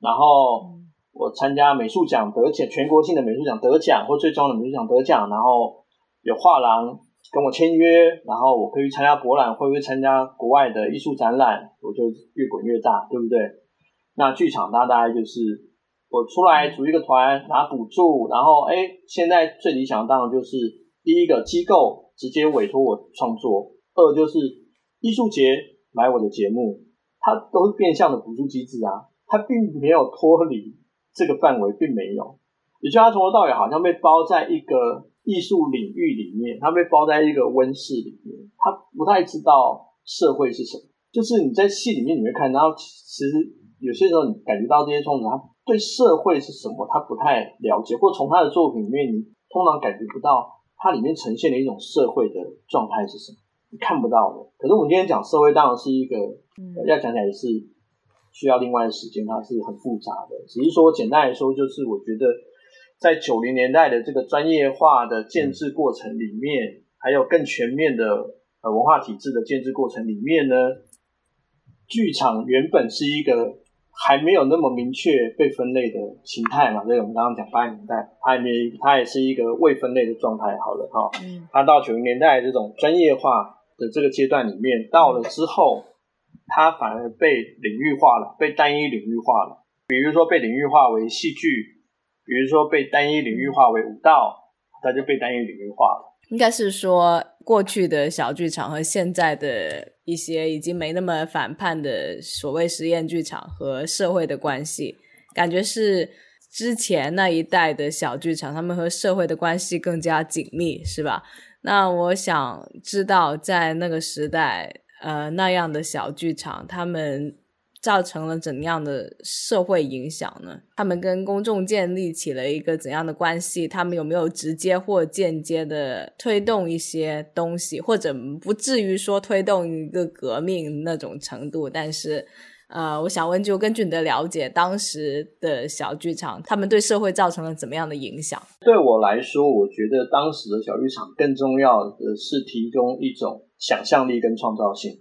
然后我参加美术奖得奖，全国性的美术奖得奖，或最终的美术奖得奖，然后有画廊跟我签约，然后我可以参加博览会，会参加国外的艺术展览，我就越滚越大，对不对？那剧场大概就是。我出来组一个团拿补助，然后哎，现在最理想当然就是第一个机构直接委托我创作，二就是艺术节买我的节目，它都是变相的补助机制啊，它并没有脱离这个范围，并没有，也就它从头到尾好像被包在一个艺术领域里面，它被包在一个温室里面，它不太知道社会是什么，就是你在戏里面你会看到，其实有些时候你感觉到这些创作他。对社会是什么，他不太了解，或从他的作品里面，你通常感觉不到它里面呈现的一种社会的状态是什么，看不到的。可是我们今天讲社会，当然是一个要讲起来是需要另外的时间，它是很复杂的。只是说简单来说，就是我觉得在九零年代的这个专业化的建制过程里面，还有更全面的呃文化体制的建制过程里面呢，剧场原本是一个。还没有那么明确被分类的形态嘛？所以我们刚刚讲八零年代，它也没，它也是一个未分类的状态。好了哈，它到九零年代这种专业化的这个阶段里面，到了之后，它反而被领域化了，被单一领域化了。比如说被领域化为戏剧，比如说被单一领域化为舞蹈，它就被单一领域化了。应该是说，过去的小剧场和现在的一些已经没那么反叛的所谓实验剧场和社会的关系，感觉是之前那一代的小剧场，他们和社会的关系更加紧密，是吧？那我想知道，在那个时代，呃，那样的小剧场，他们。造成了怎样的社会影响呢？他们跟公众建立起了一个怎样的关系？他们有没有直接或间接的推动一些东西，或者不至于说推动一个革命那种程度？但是，呃，我想问，就根据你的了解，当时的小剧场，他们对社会造成了怎么样的影响？对我来说，我觉得当时的小剧场更重要的是提供一种想象力跟创造性。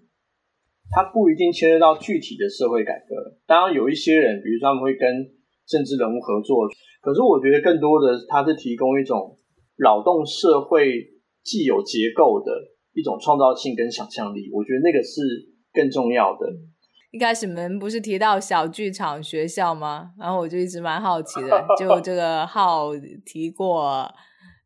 它不一定牵涉到具体的社会改革，当然有一些人，比如说他们会跟政治人物合作，可是我觉得更多的，它是提供一种劳动社会既有结构的一种创造性跟想象力，我觉得那个是更重要的。一开始你们不是提到小剧场学校吗？然后我就一直蛮好奇的，就这个号提过。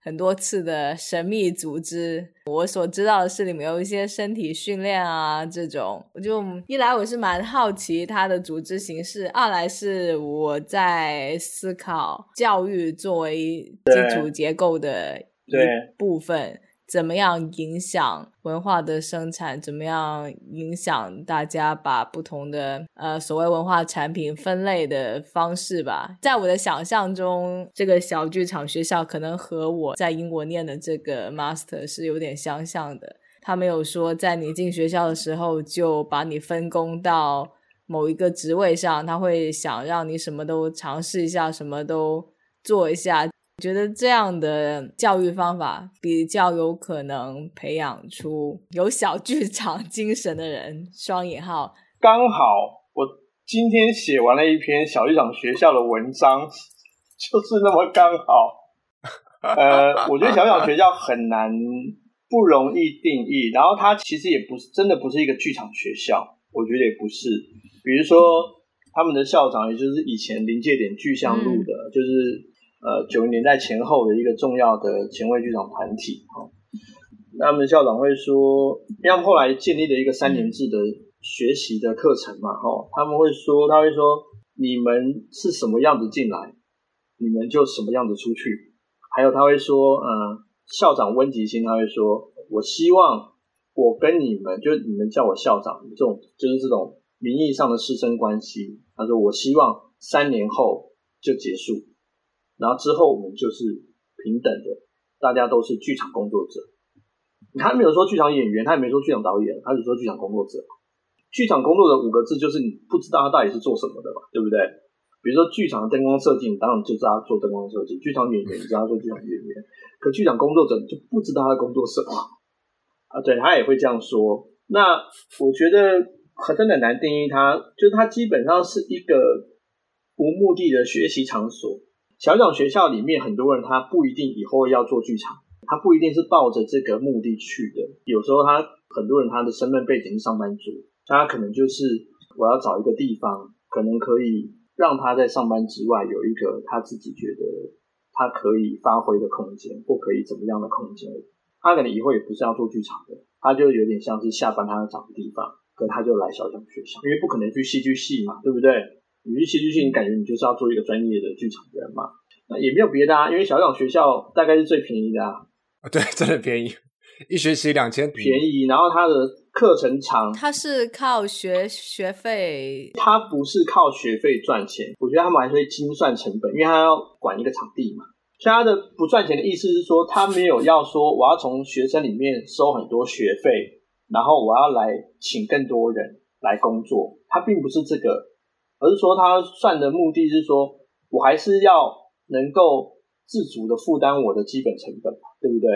很多次的神秘组织，我所知道的是里面有一些身体训练啊，这种我就一来我是蛮好奇它的组织形式，二来是我在思考教育作为基础结构的一部分。怎么样影响文化的生产？怎么样影响大家把不同的呃所谓文化产品分类的方式吧？在我的想象中，这个小剧场学校可能和我在英国念的这个 master 是有点相像的。他没有说在你进学校的时候就把你分工到某一个职位上，他会想让你什么都尝试一下，什么都做一下。觉得这样的教育方法比较有可能培养出有小剧场 (laughs) 精神的人。双引号，刚好我今天写完了一篇小剧场学校的文章，(laughs) 就是那么刚好。呃，我觉得小剧场学校很难，不容易定义。然后它其实也不是真的不是一个剧场学校，我觉得也不是。比如说他们的校长，也就是以前临界点巨象路的，就是。呃，九零年代前后的一个重要的前卫剧场团体哈，那么校长会说，因为他们后来建立了一个三年制的学习的课程嘛，哈，他们会说，他会说，你们是什么样子进来，你们就什么样子出去。还有他会说，嗯，校长温吉星他会说，我希望我跟你们，就你们叫我校长，这种就是这种名义上的师生关系。他说，我希望三年后就结束。然后之后我们就是平等的，大家都是剧场工作者。他没有说剧场演员，他也没说剧场导演，他只说剧场工作者。剧场工作者五个字就是你不知道他到底是做什么的嘛，对不对？比如说剧场灯光设计，你当然就知道他做灯光设计；剧场演员，你知道他做剧场演员。可剧场工作者就不知道他工作什么啊？对他也会这样说。那我觉得真的难定义他，就是他基本上是一个无目的的学习场所。小小学校里面很多人，他不一定以后要做剧场，他不一定是抱着这个目的去的。有时候他很多人他的身份背景是上班族，他可能就是我要找一个地方，可能可以让他在上班之外有一个他自己觉得他可以发挥的空间，或可以怎么样的空间。他可能以后也不是要做剧场的，他就有点像是下班他要找个地方，可他就来小小学校，因为不可能去戏剧系嘛，对不对？你去戏剧系，你感觉你就是要做一个专业的剧场人嘛？那也没有别的啊，因为小港学校大概是最便宜的啊。(laughs) 对，真的便宜，一学期两千，便宜。然后它的课程长，它是靠学学费，它不是靠学费赚钱。我觉得他们还是会精算成本，因为他要管一个场地嘛。所以他的不赚钱的意思是说，他没有要说我要从学生里面收很多学费，然后我要来请更多人来工作。他并不是这个。而是说，他算的目的是说，我还是要能够自主的负担我的基本成本嘛，对不对？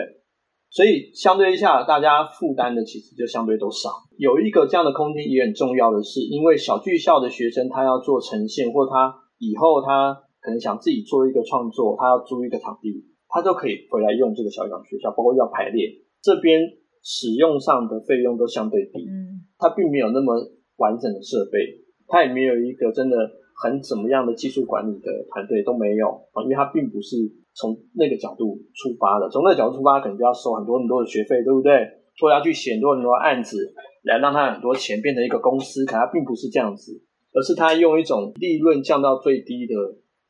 所以相对一下，大家负担的其实就相对都少。有一个这样的空间也很重要的是，因为小剧校的学生他要做呈现，或他以后他可能想自己做一个创作，他要租一个场地，他都可以回来用这个小港学校，包括要排练这边使用上的费用都相对低，嗯，它并没有那么完整的设备。他也没有一个真的很怎么样的技术管理的团队都没有啊，因为他并不是从那个角度出发的，从那个角度出发，可能就要收很多很多的学费，对不对？或要去写很多很多案子来让他很多钱变成一个公司，可他并不是这样子，而是他用一种利润降到最低的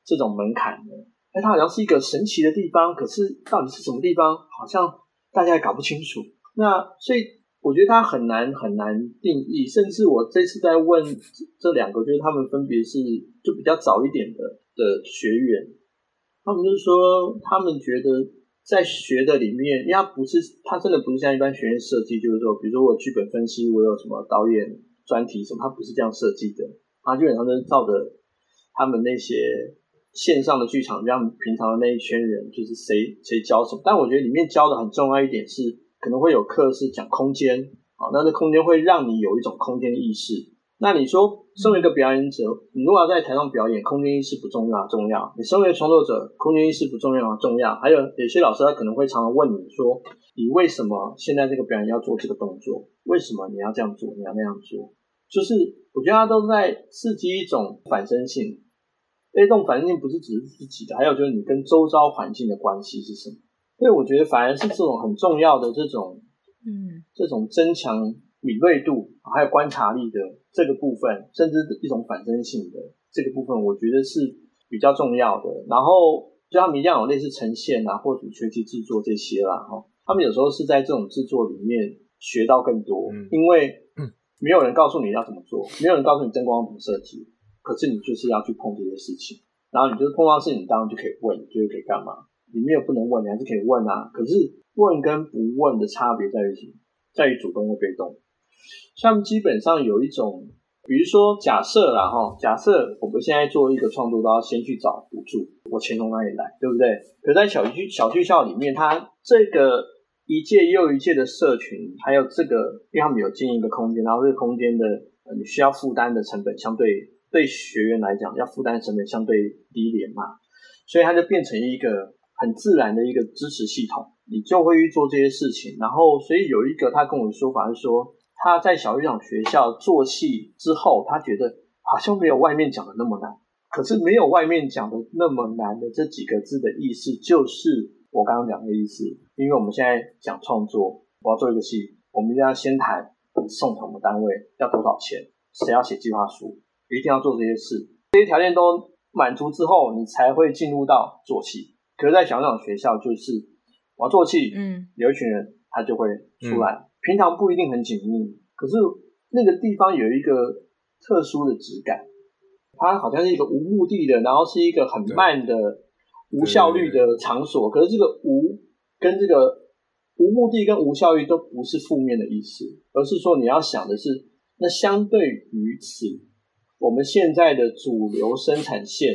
这种门槛呢。哎，他好像是一个神奇的地方，可是到底是什么地方，好像大家也搞不清楚。那所以。我觉得他很难很难定义，甚至我这次在问这两个，就是他们分别是就比较早一点的的学员，他们就是说，他们觉得在学的里面，因为他不是他真的不是像一般学院设计，就是说，比如说我剧本分析，我有什么导演专题什么，他不是这样设计的，他基本上都是照着他们那些线上的剧场，让平常的那一圈人，就是谁谁教什么，但我觉得里面教的很重要一点是。可能会有课是讲空间啊，那这空间会让你有一种空间意识。那你说，身为一个表演者，你如果要在台上表演，空间意识不重要重要？你身为创作者，空间意识不重要？重要。还有有些老师他可能会常常问你说，你为什么现在这个表演要做这个动作？为什么你要这样做？你要那样做？就是我觉得他都在刺激一种反身性。被动反身性不是只是自己的，还有就是你跟周遭环境的关系是什么？所以我觉得反而是这种很重要的这种，嗯，这种增强敏锐度还有观察力的这个部分，甚至一种反身性的这个部分，我觉得是比较重要的。然后就他们一样有类似呈现啊，或者学习制作这些啦，哈，他们有时候是在这种制作里面学到更多，因为没有人告诉你要怎么做，没有人告诉你灯光怎么设计，可是你就是要去碰这些事情，然后你就碰到事情，当然就可以问，就是可以干嘛。你没有不能问，你还是可以问啊。可是问跟不问的差别在于什么？在于主动或被动。像基本上有一种比如说假设啦哈，假设我们现在做一个创作都要先去找补助，我钱从哪里来，对不对？可在小剧小剧校里面，它这个一届又一届的社群，还有这个，因为他们有经营一个空间，然后这个空间的你需要负担的成本相对对学员来讲要负担成本相对低廉嘛，所以它就变成一个很自然的一个支持系统，你就会去做这些事情。然后，所以有一个他跟我的说法是说，他在小剧场学校做戏之后，他觉得好像没有外面讲的那么难。可是没有外面讲的那么难的这几个字的意思，就是我刚刚讲的意思。因为我们现在讲创作，我要做一个戏，我们一定要先谈送什么单位，要多少钱，谁要写计划书，一定要做这些事。这些条件都满足之后，你才会进入到做戏。可是，在小场学校，就是我要做戏，嗯，有一群人他就会出来。平常不一定很紧密，可是那个地方有一个特殊的质感。它好像是一个无目的的，然后是一个很慢的、无效率的场所。可是这个无跟这个无目的跟无效率都不是负面的意思，而是说你要想的是，那相对于此，我们现在的主流生产线，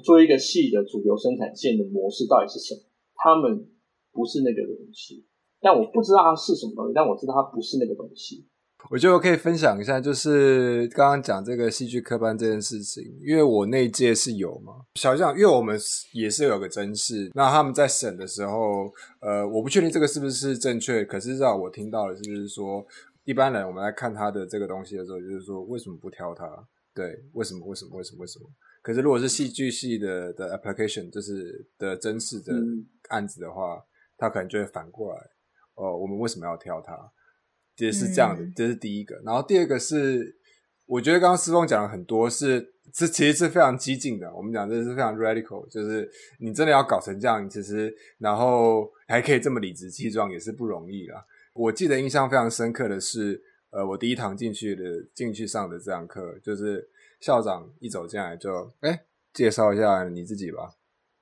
做一个戏的主流生产线的模式到底是什么？他们不是那个东西，但我不知道它是什么东西，但我知道它不是那个东西。我觉得我可以分享一下，就是刚刚讲这个戏剧科班这件事情，因为我那一届是有嘛，小讲，因为我们也是有个真试，那他们在审的时候，呃，我不确定这个是不是正确，可是让我听到的就是说，一般人我们来看他的这个东西的时候，就是说为什么不挑他？对，为什么？为什么？为什么？为什么？可是如果是戏剧系的的 application，就是的真实的案子的话，他可能就会反过来，哦，我们为什么要挑他？其实是这样的，这是第一个。然后第二个是，我觉得刚刚思峰讲了很多，是这其实是非常激进的。我们讲这是非常 radical，就是你真的要搞成这样，其实然后还可以这么理直气壮，也是不容易啦。我记得印象非常深刻的是，呃，我第一堂进去的进去上的这堂课，就是校长一走进来就，哎，介绍一下你自己吧，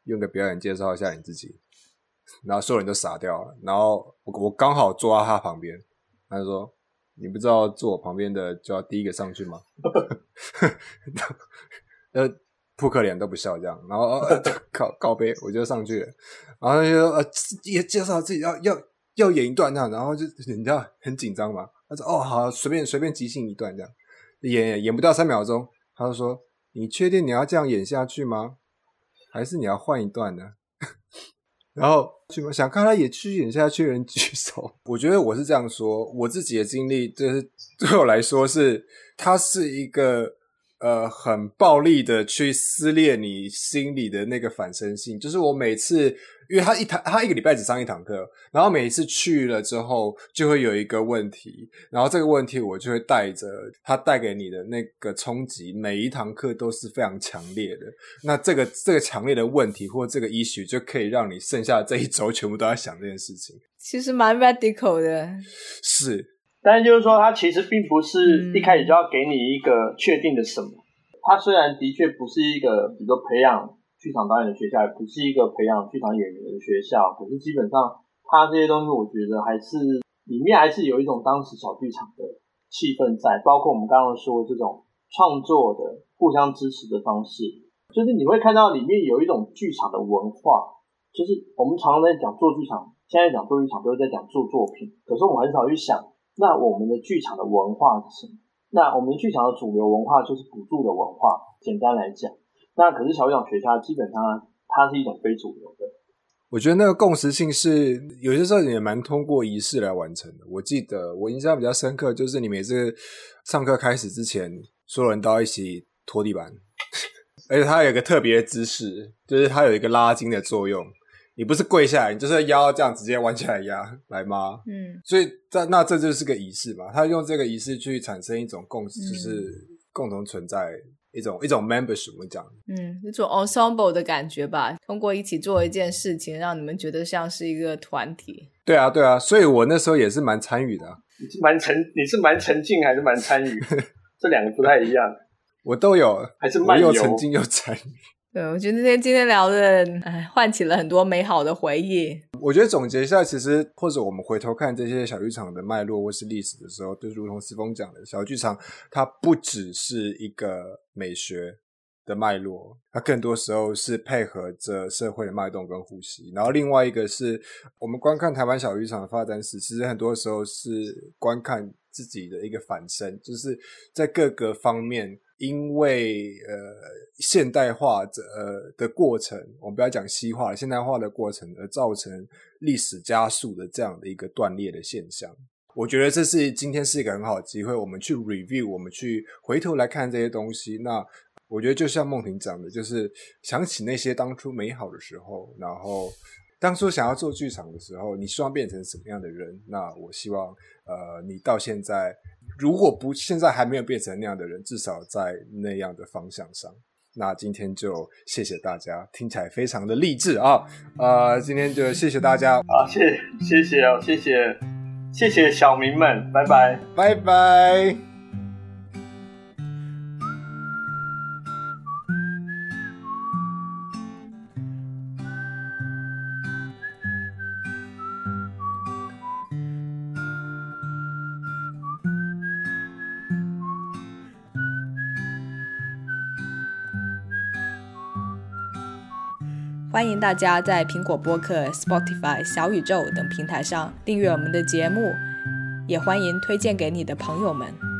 用个表演介绍一下你自己，然后所有人都傻掉了。然后我我刚好坐在他旁边。他就说：“你不知道坐我旁边的就要第一个上去吗？” (laughs) 呃，(laughs) 扑克脸都不笑这样，然后 (laughs) 靠告杯我就上去了，然后就：“呃，也介绍自己要要要演一段这样，然后就你知道很紧张嘛。”他说：“哦，好，随便随便即兴一段这样，演演不到三秒钟。”他就说：“你确定你要这样演下去吗？还是你要换一段呢？” (laughs) 然后想看他也继续演下去的，人举手。我觉得我是这样说，我自己的经历就是对我来说是，它是一个。呃，很暴力的去撕裂你心里的那个反身性，就是我每次，因为他一堂，他一个礼拜只上一堂课，然后每一次去了之后，就会有一个问题，然后这个问题我就会带着他带给你的那个冲击，每一堂课都是非常强烈的。那这个这个强烈的问题或这个 issue 就可以让你剩下这一周全部都在想这件事情。其实蛮 radical 的，是。但是就是说，它其实并不是一开始就要给你一个确定的什么。它虽然的确不是一个，比如说培养剧场导演的学校，也不是一个培养剧场演员的学校，可是基本上它这些东西，我觉得还是里面还是有一种当时小剧场的气氛在，包括我们刚刚说这种创作的互相支持的方式，就是你会看到里面有一种剧场的文化，就是我们常常在讲做剧场，现在讲做剧场都是在讲做作品，可是我们很少去想。那我们的剧场的文化是什么？那我们剧场的主流文化就是补助的文化。简单来讲，那可是小剧场学校基本上它是一种非主流的。我觉得那个共识性是有些时候也蛮通过仪式来完成的。我记得我印象比较深刻，就是你每次上课开始之前，所有人都要一起拖地板，而且它有一个特别的姿势，就是它有一个拉筋的作用。你不是跪下来，你就是腰这样直接弯起来压来吗？嗯，所以这那这就是个仪式嘛。他用这个仪式去产生一种共识，就是共同存在一种一种 membership。我们讲，嗯，一种 ensemble 的感觉吧。通过一起做一件事情，让你们觉得像是一个团体。对啊，对啊。所以我那时候也是蛮参与的。你是蛮沉，你是蛮沉浸还是蛮参与？(laughs) 这两个不太一样。我都有，还是蛮有沉浸又参与。对，我觉得今天今天聊的，哎，唤起了很多美好的回忆。我觉得总结一下，其实或者我们回头看这些小剧场的脉络或是历史的时候，就如同思峰讲的，小剧场它不只是一个美学的脉络，它更多时候是配合着社会的脉动跟呼吸。然后另外一个是我们观看台湾小剧场的发展史，其实很多时候是观看自己的一个反身，就是在各个方面。因为呃现代化这呃的过程，我们不要讲西化，现代化的过程而造成历史加速的这样的一个断裂的现象，我觉得这是今天是一个很好的机会，我们去 review，我们去回头来看这些东西。那我觉得就像梦婷讲的，就是想起那些当初美好的时候，然后当初想要做剧场的时候，你希望变成什么样的人？那我希望呃你到现在。如果不现在还没有变成那样的人，至少在那样的方向上。那今天就谢谢大家，听起来非常的励志啊！呃，今天就谢谢大家，好，谢谢谢哦，谢谢谢谢小民们，拜拜拜拜。欢迎大家在苹果播客、Spotify、小宇宙等平台上订阅我们的节目，也欢迎推荐给你的朋友们。